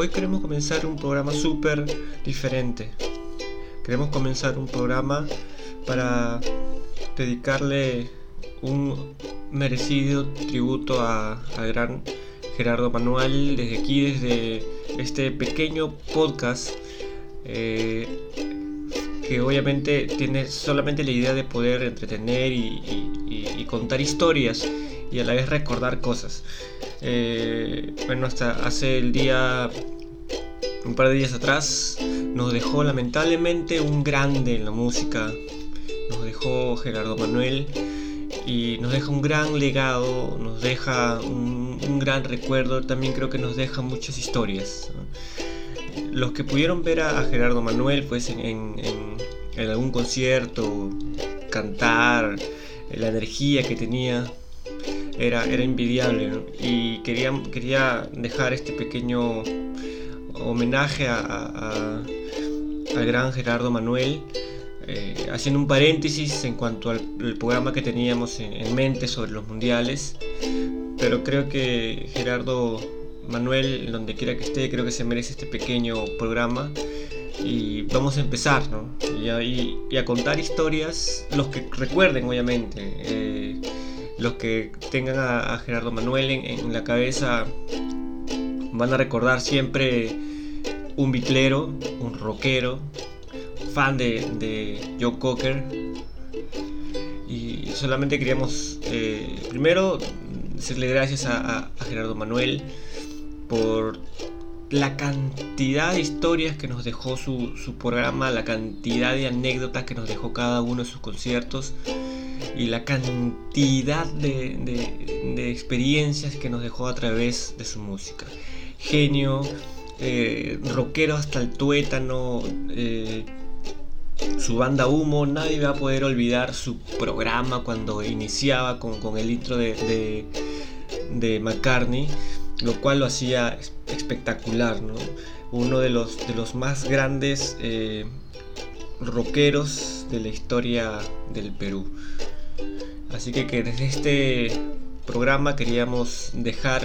Hoy queremos comenzar un programa súper diferente. Queremos comenzar un programa para dedicarle un merecido tributo a- al gran Gerardo Manuel desde aquí, desde este pequeño podcast eh, que obviamente tiene solamente la idea de poder entretener y, contar historias y a la vez recordar cosas. Eh, bueno, hasta hace el día, un par de días atrás, nos dejó lamentablemente un grande en la música. Nos dejó Gerardo Manuel y nos deja un gran legado, nos deja un, gran recuerdo, también creo que nos deja muchas historias. Los que pudieron ver a, Gerardo Manuel pues en, en- algún concierto, cantar, la energía que tenía, era, era envidiable y quería, quería dejar este pequeño homenaje a, al gran Gerardo Manuel eh, haciendo un paréntesis en cuanto al, programa que teníamos en, en mente sobre los mundiales pero creo que Gerardo Manuel donde quiera que esté creo que se merece este pequeño programa y vamos a empezar ¿no? y, a, contar historias los que recuerden obviamente eh, los que tengan a, Gerardo Manuel en la cabeza van a recordar siempre un bitlero, un rockero, fan de, de Joe Cocker. Y solamente queríamos eh, primero decirle gracias a Gerardo Manuel por la cantidad de historias que nos dejó su, su programa, la cantidad de anécdotas que nos dejó cada uno de sus conciertos y la cantidad de, de- de experiencias que nos dejó a través de su música. Genio, eh, rockero hasta el tuétano, eh, su banda Humo, nadie va a poder olvidar su programa cuando iniciaba con, con el intro de, de, McCartney, lo cual lo hacía es- espectacular, ¿no? Uno de los, de los más grandes eh, rockeros de la historia del Perú. Así que desde este programa queríamos dejar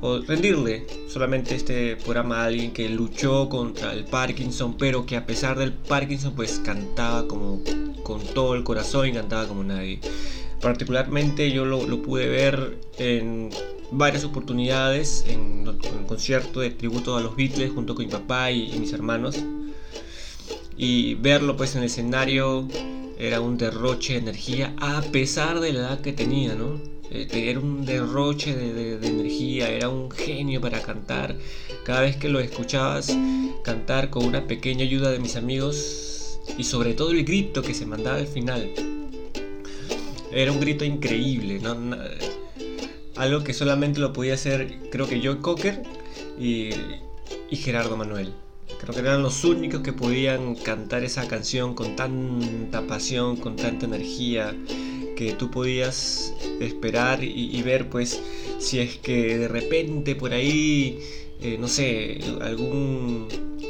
o rendirle solamente este programa a alguien que luchó contra el Parkinson, pero que a pesar del Parkinson pues cantaba como con todo el corazón y cantaba como nadie. Particularmente yo lo, lo pude ver en varias oportunidades, en, en concierto de tributo a los Beatles junto con mi papá y, y mis hermanos. Y verlo pues en el escenario era un derroche de energía a pesar de la edad que tenía, ¿no? Eh, Era un derroche de, de- energía, era un genio para cantar. Cada vez que lo escuchabas cantar con una pequeña ayuda de mis amigos y sobre todo el grito que se mandaba al final. Era un grito increíble, ¿no? Algo que solamente lo podía hacer creo que Joe Cocker y, y Gerardo Manuel. Creo que eran los únicos que podían cantar esa canción con tanta pasión, con tanta energía, que tú podías esperar y, ver pues si es que de repente por ahí, eh, no sé, algún,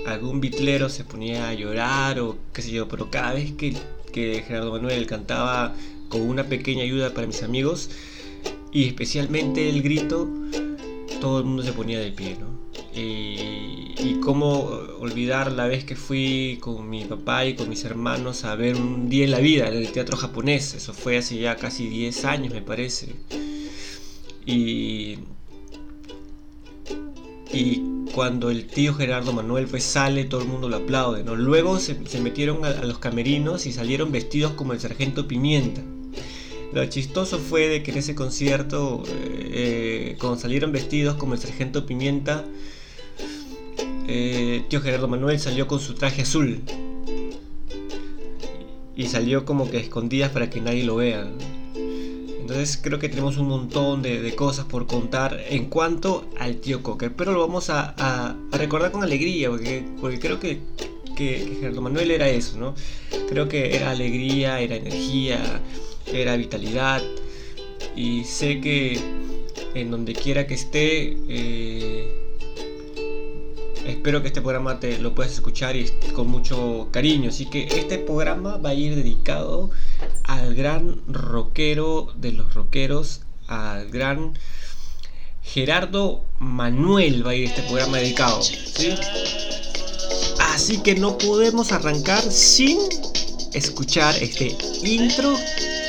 algún bitlero se ponía a llorar o qué sé yo, pero cada vez que, que Gerardo Manuel cantaba con una pequeña ayuda para mis amigos y especialmente el grito, todo el mundo se ponía de pie, ¿no? Y, y cómo olvidar la vez que fui con mi papá y con mis hermanos a ver un día en la vida, en el teatro japonés. Eso fue hace ya casi 10 años, me parece. Y, y cuando el tío Gerardo Manuel pues sale, todo el mundo lo aplaude, ¿no? Luego se, metieron a, los camerinos y salieron vestidos como el sargento Pimienta. Lo chistoso fue de que en ese concierto, eh, cuando salieron vestidos como el sargento Pimienta, eh, tío Gerardo Manuel salió con su traje azul. Y salió como que escondidas para que nadie lo vea. Entonces creo que tenemos un montón de, cosas por contar en cuanto al tío Cocker. Pero lo vamos a, recordar con alegría, porque, porque creo que, que, Gerardo Manuel era eso, ¿no? Creo que era alegría, era energía, era vitalidad. Y sé que en donde quiera que esté, eh, Espero que este programa te lo puedas escuchar y con mucho cariño. Así que este programa va a ir dedicado al gran rockero de los rockeros, al gran Gerardo Manuel va a ir este programa dedicado. Así que no podemos arrancar sin escuchar este intro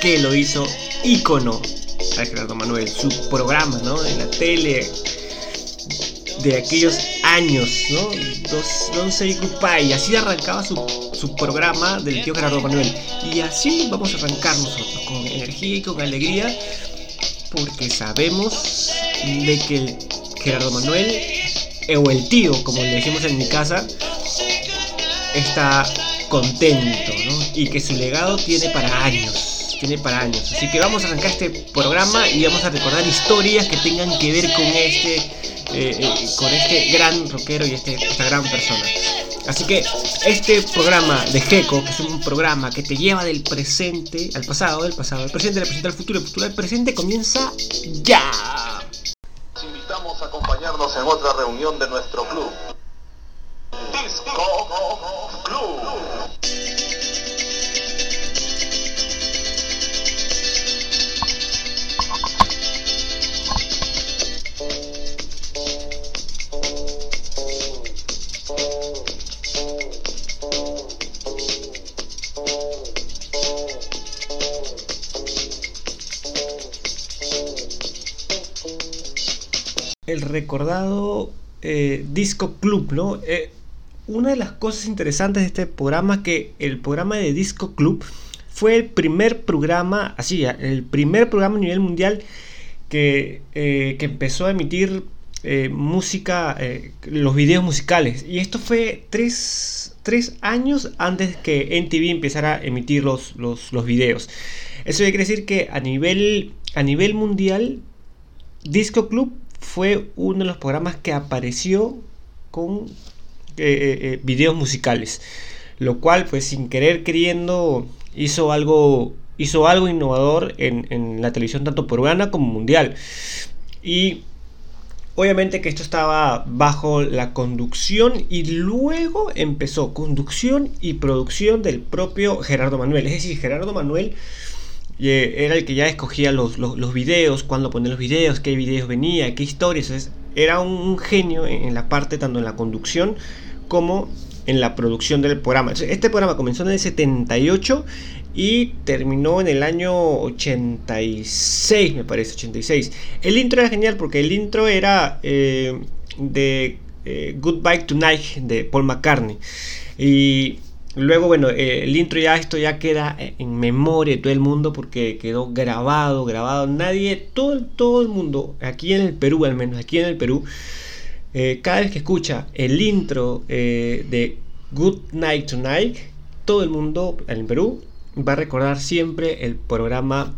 que lo hizo ícono a Gerardo Manuel, su programa ¿no? en la tele de aquellos años, ¿no? Don't Say Goodbye. Así arrancaba su, su, programa del tío Gerardo Manuel. Y así vamos a arrancar nosotros, con energía y con alegría, porque sabemos de que Gerardo Manuel, o el tío, como le decimos en mi casa, está contento, ¿no? Y que su legado tiene para años tiene para años. Así que vamos a arrancar este programa y vamos a recordar historias que tengan que ver con este eh, eh, con este gran rockero y este, esta gran persona. Así que este programa de Gecko, que es un programa que te lleva del presente al pasado, del pasado al presente, del presente al futuro, del futuro al presente, comienza ya. invitamos a acompañarnos en otra reunión de nuestro club. Recordado eh, Disco Club, ¿no? Eh, una de las cosas interesantes de este programa es que el programa de Disco Club fue el primer programa, así, el primer programa a nivel mundial que, eh, que empezó a emitir música, los videos musicales. Y esto fue tres, años antes que NTV empezara a emitir los, los, los videos. Eso quiere decir que a nivel, a nivel mundial, Disco Club fue uno de los programas que apareció con eh, eh, eh, videos musicales. Lo cual, pues sin querer queriendo, hizo algo, hizo algo innovador en, la televisión tanto peruana como mundial. Y obviamente que esto estaba bajo la conducción y luego empezó conducción y producción del propio Gerardo Manuel. Es decir, Gerardo Manuel era el que ya escogía los, los, videos, cuándo poner los videos, qué videos venía, qué historias. era un, genio en, la parte, tanto en la conducción como en la producción del programa. Este programa comenzó en el 78 y terminó en el año 86, me parece, 86. El intro era genial porque el intro era eh, de eh, Goodbye Tonight de Paul McCartney. Y Luego, bueno, eh, el intro ya, esto ya queda en memoria de todo el mundo porque quedó grabado, grabado. Nadie, todo, todo el mundo, aquí en el Perú al menos, aquí en el Perú, eh, cada vez que escucha el intro eh, de Good Night Tonight, todo el mundo en el Perú va a recordar siempre el programa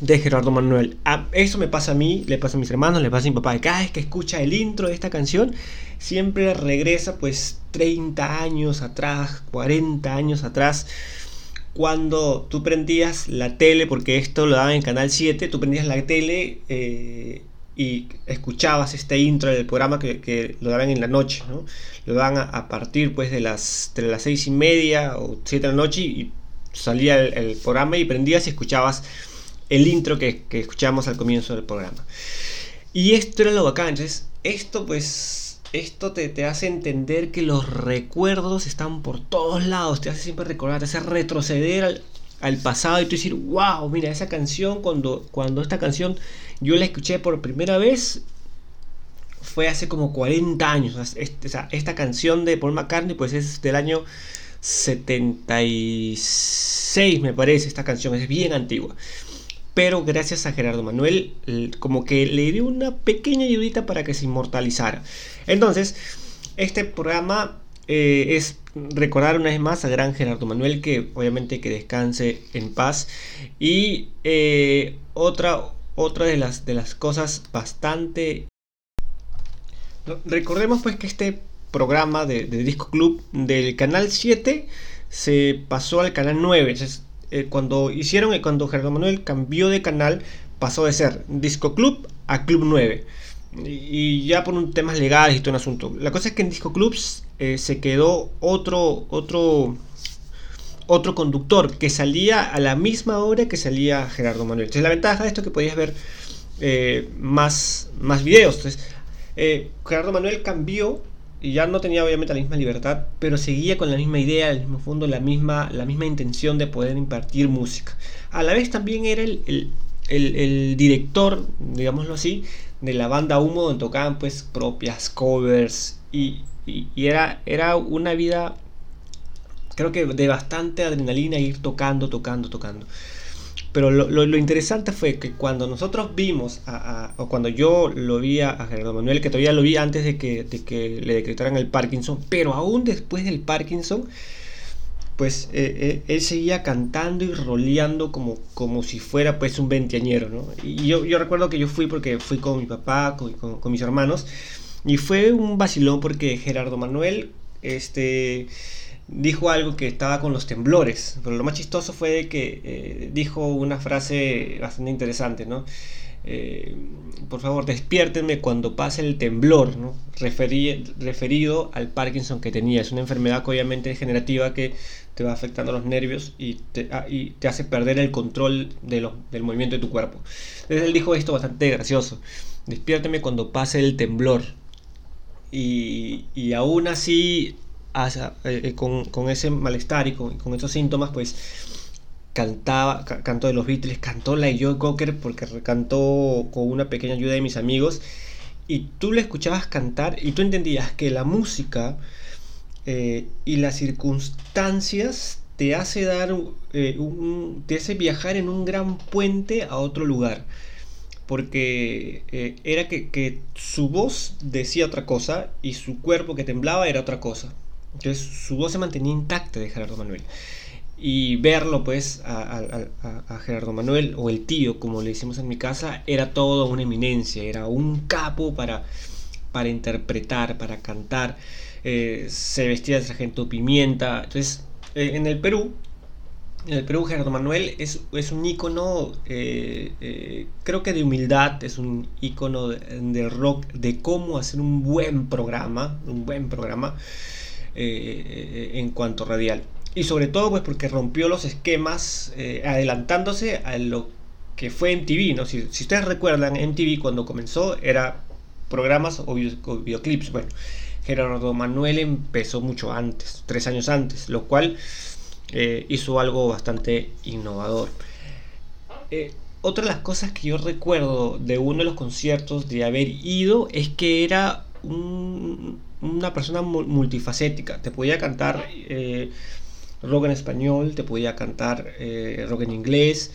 de Gerardo Manuel. Ah, eso me pasa a mí, le pasa a mis hermanos, le pasa a mi papá. Cada vez que escucha el intro de esta canción, siempre regresa pues 30 años atrás, 40 años atrás, cuando tú prendías la tele, porque esto lo daban en Canal 7, tú prendías la tele eh, y escuchabas este intro del programa que, lo daban en la noche, ¿no? Lo daban a, partir pues de las, de las 6 y media o 7 de la noche y salía el, programa y prendías y escuchabas el intro que, escuchábamos al comienzo del programa. Y esto era lo bacán, entonces esto pues esto te, hace entender que los recuerdos están por todos lados, te hace siempre recordar, te hace retroceder al, pasado y tú decir, wow, mira, esa canción, cuando, cuando esta canción yo la escuché por primera vez, fue hace como 40 años. esta canción de Paul McCartney, pues es del año 76, me parece, esta canción, es bien antigua pero gracias a Gerardo Manuel como que le dio una pequeña ayudita para que se inmortalizara. Entonces, este programa eh, es recordar una vez más a gran Gerardo Manuel, que obviamente que descanse en paz. Y eh, otra, otra de, las, de las cosas bastante... Recordemos pues que este programa de, Disco Club del canal 7 se pasó al canal 9. Entonces, eh, cuando hicieron, cuando Gerardo Manuel cambió de canal, pasó de ser Disco Club a Club 9 y ya por un temas legales y todo un asunto. La cosa es que en Disco Clubs eh, se quedó otro, otro, otro conductor que salía a la misma hora que salía Gerardo Manuel. Entonces la ventaja de esto es que podías ver eh, más, más videos. Entonces eh, Gerardo Manuel cambió y ya no tenía obviamente la misma libertad, pero seguía con la misma idea, el mismo fondo, la misma, la misma intención de poder impartir música. A la vez también era el, el, el director, digámoslo así, de la banda Humo donde tocaban pues propias covers y, era, era una vida creo que de bastante adrenalina ir tocando, tocando, tocando. Pero lo, interesante fue que cuando nosotros vimos, o cuando yo lo vi a, Gerardo Manuel, que todavía lo vi antes de que, le decretaran el Parkinson, pero aún después del Parkinson, pues eh, eh, él seguía cantando y roleando como, como si fuera pues un veinteañero, ¿no? Y yo, yo recuerdo que yo fui porque fui con mi papá, con, con, mis hermanos, y fue un vacilón porque Gerardo Manuel, este dijo algo que estaba con los temblores, pero lo más chistoso fue que eh, dijo una frase bastante interesante, ¿no? Eh, por favor, despiértenme cuando pase el temblor, ¿no? referido al Parkinson que tenía. Es una enfermedad obviamente degenerativa que te va afectando los nervios y te, ah, y te hace perder el control de del movimiento de tu cuerpo. Entonces él dijo esto bastante gracioso. Despiérteme cuando pase el temblor. Y, y aún así, eh, eh, con, con, ese malestar y con, con esos síntomas, pues cantaba, cantó de los Beatles, cantó la Joe Cocker porque cantó con una pequeña ayuda de mis amigos y tú le escuchabas cantar y tú entendías que la música eh, y las circunstancias te hace dar te hace viajar en un gran puente a otro lugar porque era que, que, su voz decía otra cosa y su cuerpo que temblaba era otra cosa entonces su voz se mantenía intacta de Gerardo Manuel. Y verlo pues a, Gerardo Manuel o el tío como le decimos en mi casa era todo una eminencia era un capo para para interpretar para cantar. Eh, se vestía de sargento pimienta. Entonces eh, en el Perú en el Perú Gerardo Manuel es, es un ícono eh, creo que de humildad es un ícono de, rock de cómo hacer un buen programa un buen programa en cuanto radial y sobre todo pues porque rompió los esquemas eh, adelantándose a lo que fue MTV, ¿no? Si, si ustedes recuerdan, MTV cuando comenzó era programas o, videoclips. Bueno, Gerardo Manuel empezó mucho antes, tres años antes, lo cual eh, hizo algo bastante innovador. Eh, otra de las cosas que yo recuerdo de uno de los conciertos de haber ido es que era una persona multifacética. Te podía cantar rock en español, te podía cantar eh, rock en inglés,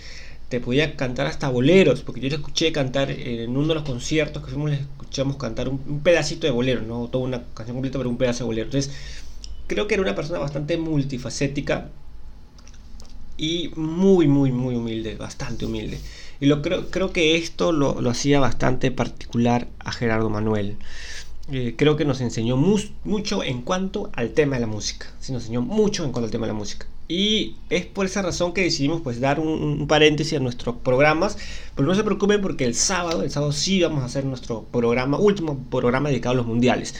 te podía cantar hasta boleros, porque yo le escuché cantar en uno de los conciertos que fuimos, le escuchamos cantar un, pedacito de bolero, no toda una canción completa, pero un pedazo de bolero. Entonces, creo que era una persona bastante multifacética y muy, muy, muy humilde, bastante humilde. Y lo creo, creo que esto lo, lo hacía bastante particular a Gerardo Manuel. Eh, creo que nos enseñó mucho en cuanto al tema de la música. Sí, nos enseñó mucho en cuanto al tema de la música. Y es por esa razón que decidimos pues dar un, paréntesis a nuestros programas. Pero no se preocupen porque el sábado, el sábado sí vamos a hacer nuestro programa, último programa dedicado a los mundiales.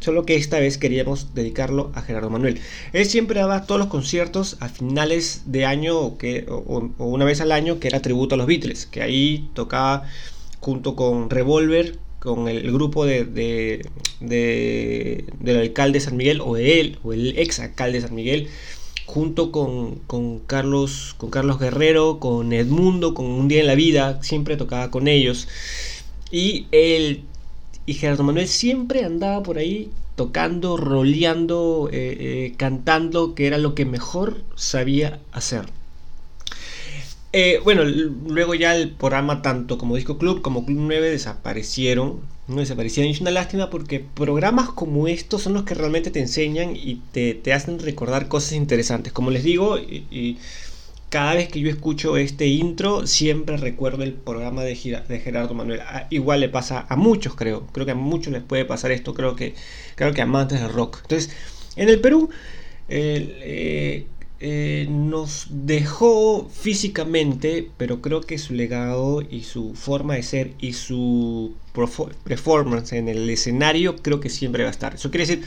Solo que esta vez queríamos dedicarlo a Gerardo Manuel. Él siempre daba todos los conciertos a finales de año que, o, o una vez al año que era tributo a los Beatles. Que ahí tocaba junto con Revolver, con el, grupo de, del alcalde de San Miguel, o él, o el ex alcalde de San Miguel, junto con, Carlos, con Carlos Guerrero, con Edmundo, con Un Día en la Vida, siempre tocaba con ellos. Y él y Gerardo Manuel siempre andaba por ahí tocando, roleando, eh, eh, cantando, que era lo que mejor sabía hacer. Eh, bueno, luego ya el programa tanto como Disco Club como Club 9 desaparecieron. No desaparecieron. Es una lástima porque programas como estos son los que realmente te enseñan y te, hacen recordar cosas interesantes. Como les digo, y, cada vez que yo escucho este intro, siempre recuerdo el programa de, de Gerardo Manuel. Igual le pasa a muchos, creo. Creo que a muchos les puede pasar esto. Creo que, creo que amantes del rock. Entonces, en el Perú, eh, nos dejó físicamente, pero creo que su legado y su forma de ser y su performance en el escenario creo que siempre va a estar. Eso quiere decir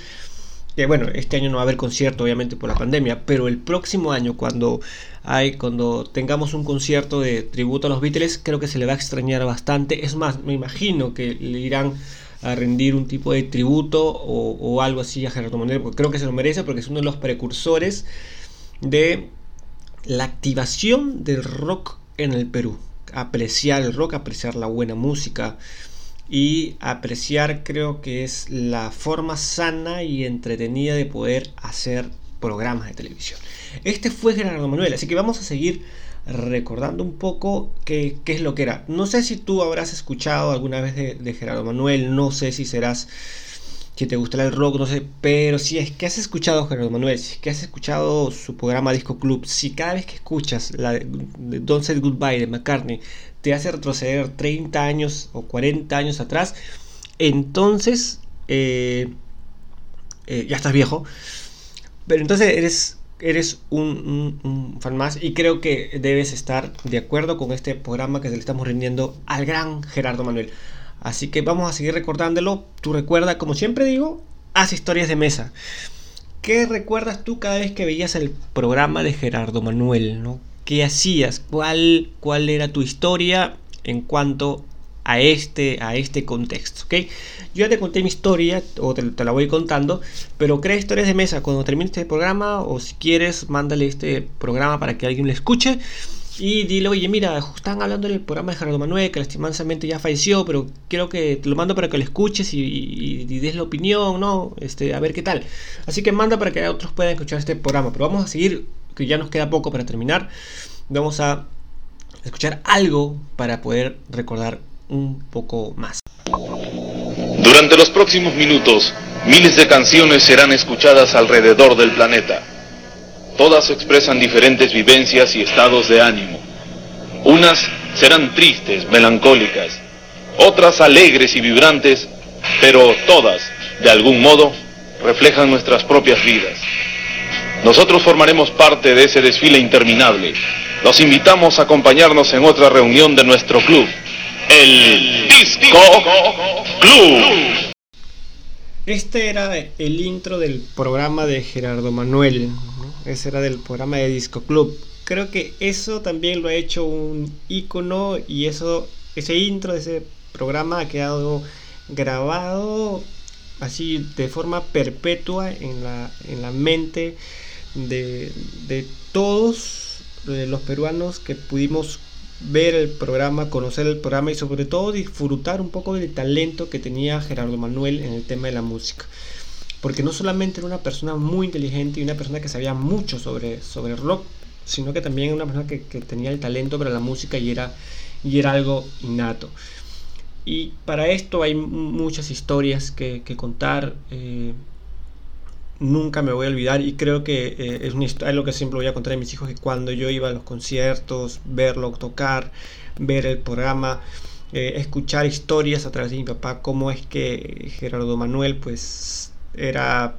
que bueno, este año no va a haber concierto obviamente por la pandemia, pero el próximo año cuando hay cuando tengamos un concierto de tributo a los Beatles, creo que se le va a extrañar bastante. Es más, me imagino que le irán a rendir un tipo de tributo o, o algo así a Gerardo Manuel, porque creo que se lo merece porque es uno de los precursores de la activación del rock en el Perú. Apreciar el rock, apreciar la buena música y apreciar creo que es la forma sana y entretenida de poder hacer programas de televisión. Este fue Gerardo Manuel, así que vamos a seguir recordando un poco qué, es lo que era. No sé si tú habrás escuchado alguna vez de, de Gerardo Manuel, no sé si serás si te gusta el rock, no sé, pero si es que has escuchado Gerardo Manuel, si es que has escuchado su programa Disco Club, si cada vez que escuchas la de Don't Say Goodbye de McCartney te hace retroceder 30 años o 40 años atrás, entonces eh, eh, ya estás viejo, pero entonces eres, eres un, un, fan más y creo que debes estar de acuerdo con este programa que le estamos rindiendo al gran Gerardo Manuel. Así que vamos a seguir recordándolo. Tú recuerda, como siempre digo, haz historias de mesa. ¿Qué recuerdas tú cada vez que veías el programa de Gerardo Manuel? ¿no? ¿Qué hacías? ¿Cuál, ¿Cuál era tu historia en cuanto a este, a este contexto? ¿okay? Yo ya te conté mi historia, o te, la voy contando, pero crea historias de mesa cuando termine este programa, o si quieres, mándale este programa para que alguien le escuche y dile, oye, mira, están hablando del programa de Gerardo Manuel, que lastimosamente ya falleció, pero quiero que te lo mando para que lo escuches y, des la opinión, ¿no? Este, a ver qué tal. Así que manda para que otros puedan escuchar este programa. Pero vamos a seguir, que ya nos queda poco para terminar. Vamos a escuchar algo para poder recordar un poco más. Durante los próximos minutos, miles de canciones serán escuchadas alrededor del planeta. Todas expresan diferentes vivencias y estados de ánimo. Unas serán tristes, melancólicas, otras alegres y vibrantes, pero todas, de algún modo, reflejan nuestras propias vidas. Nosotros formaremos parte de ese desfile interminable. Los invitamos a acompañarnos en otra reunión de nuestro club, el Disco Club. Este era el intro del programa de Gerardo Manuel, ese era del programa de Disco Club. Creo que eso también lo ha hecho un icono y eso, ese intro de ese programa ha quedado grabado así de forma perpetua en la, en la mente de, de todos los peruanos que pudimos ver el programa, conocer el programa y sobre todo disfrutar un poco del talento que tenía Gerardo Manuel en el tema de la música. Porque no solamente era una persona muy inteligente y una persona que sabía mucho sobre, sobre rock, sino que también era una persona que, tenía el talento para la música y era, y era algo innato. Y para esto hay muchas historias que, contar. Eh, nunca me voy a olvidar y creo que eh, es, una historia, lo que siempre voy a contar a mis hijos que cuando yo iba a los conciertos, verlo tocar, ver el programa, eh, escuchar historias a través de mi papá, cómo es que Gerardo Manuel pues era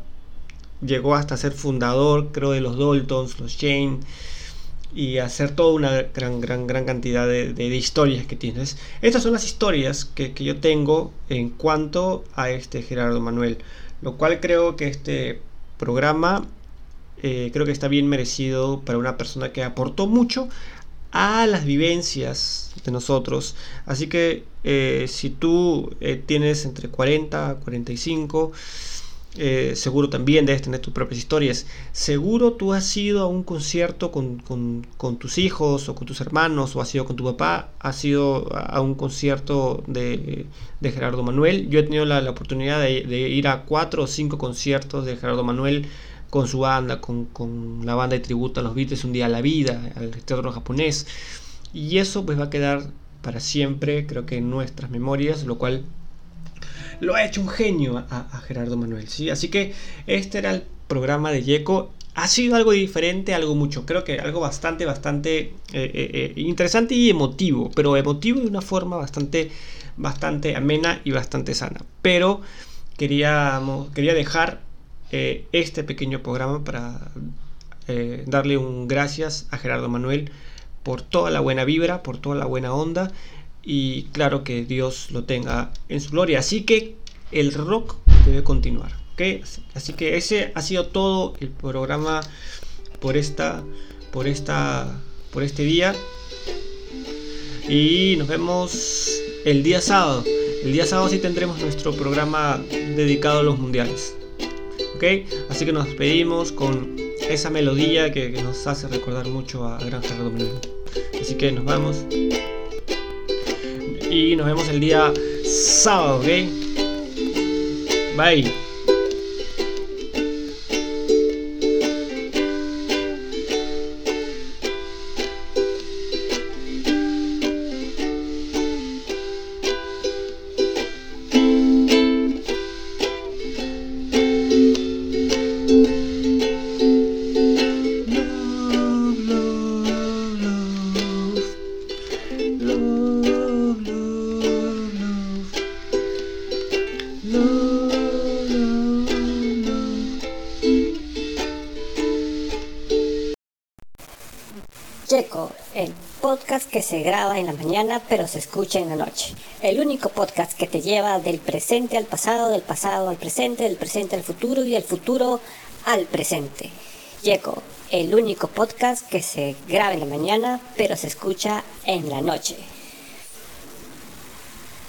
llegó hasta ser fundador, creo, de los Daltons, los Shane, y hacer toda una gran, gran, gran cantidad de, de, historias que tienes. Estas son las historias que, que, yo tengo en cuanto a este Gerardo Manuel, lo cual creo que este programa eh, creo que está bien merecido para una persona que aportó mucho a las vivencias de nosotros. Así que eh, si tú eh, tienes entre 40, 45 eh, seguro también debes tener tus propias historias. Seguro tú has ido a un concierto con, con, tus hijos o con tus hermanos o has ido con tu papá, has ido a un concierto de, de Gerardo Manuel. Yo he tenido la, la oportunidad de, ir a cuatro o cinco conciertos de Gerardo Manuel con su banda, con, con la banda de tributo a los Beatles Un Día a la Vida, al teatro japonés. Y eso pues va a quedar para siempre, creo que en nuestras memorias, lo cual lo ha hecho un genio a, Gerardo Manuel, ¿sí? Así que este era el programa de Yeco. Ha sido algo diferente, algo mucho, creo que algo bastante, bastante eh, eh, eh, interesante y emotivo, pero emotivo de una forma bastante, bastante amena y bastante sana. Pero queríamos, quería dejar este pequeño programa para darle un gracias a Gerardo Manuel por toda la buena vibra, por toda la buena onda y claro que Dios lo tenga en su gloria. Así que el rock debe continuar. Así que ese ha sido todo el programa por esta, por esta, por este día. Y nos vemos el día sábado. El día sábado sí tendremos nuestro programa dedicado a los mundiales. Así que nos despedimos con esa melodía que, nos hace recordar mucho a Gran Gerardo Así que nos vamos. Y nos vemos el día sábado, ¿ok? Bye. Se graba en la mañana pero se escucha en la noche. El único podcast que te lleva del presente al pasado, del pasado al presente, del presente al futuro y del futuro al presente. Yeco, el único podcast que se graba en la mañana pero se escucha en la noche.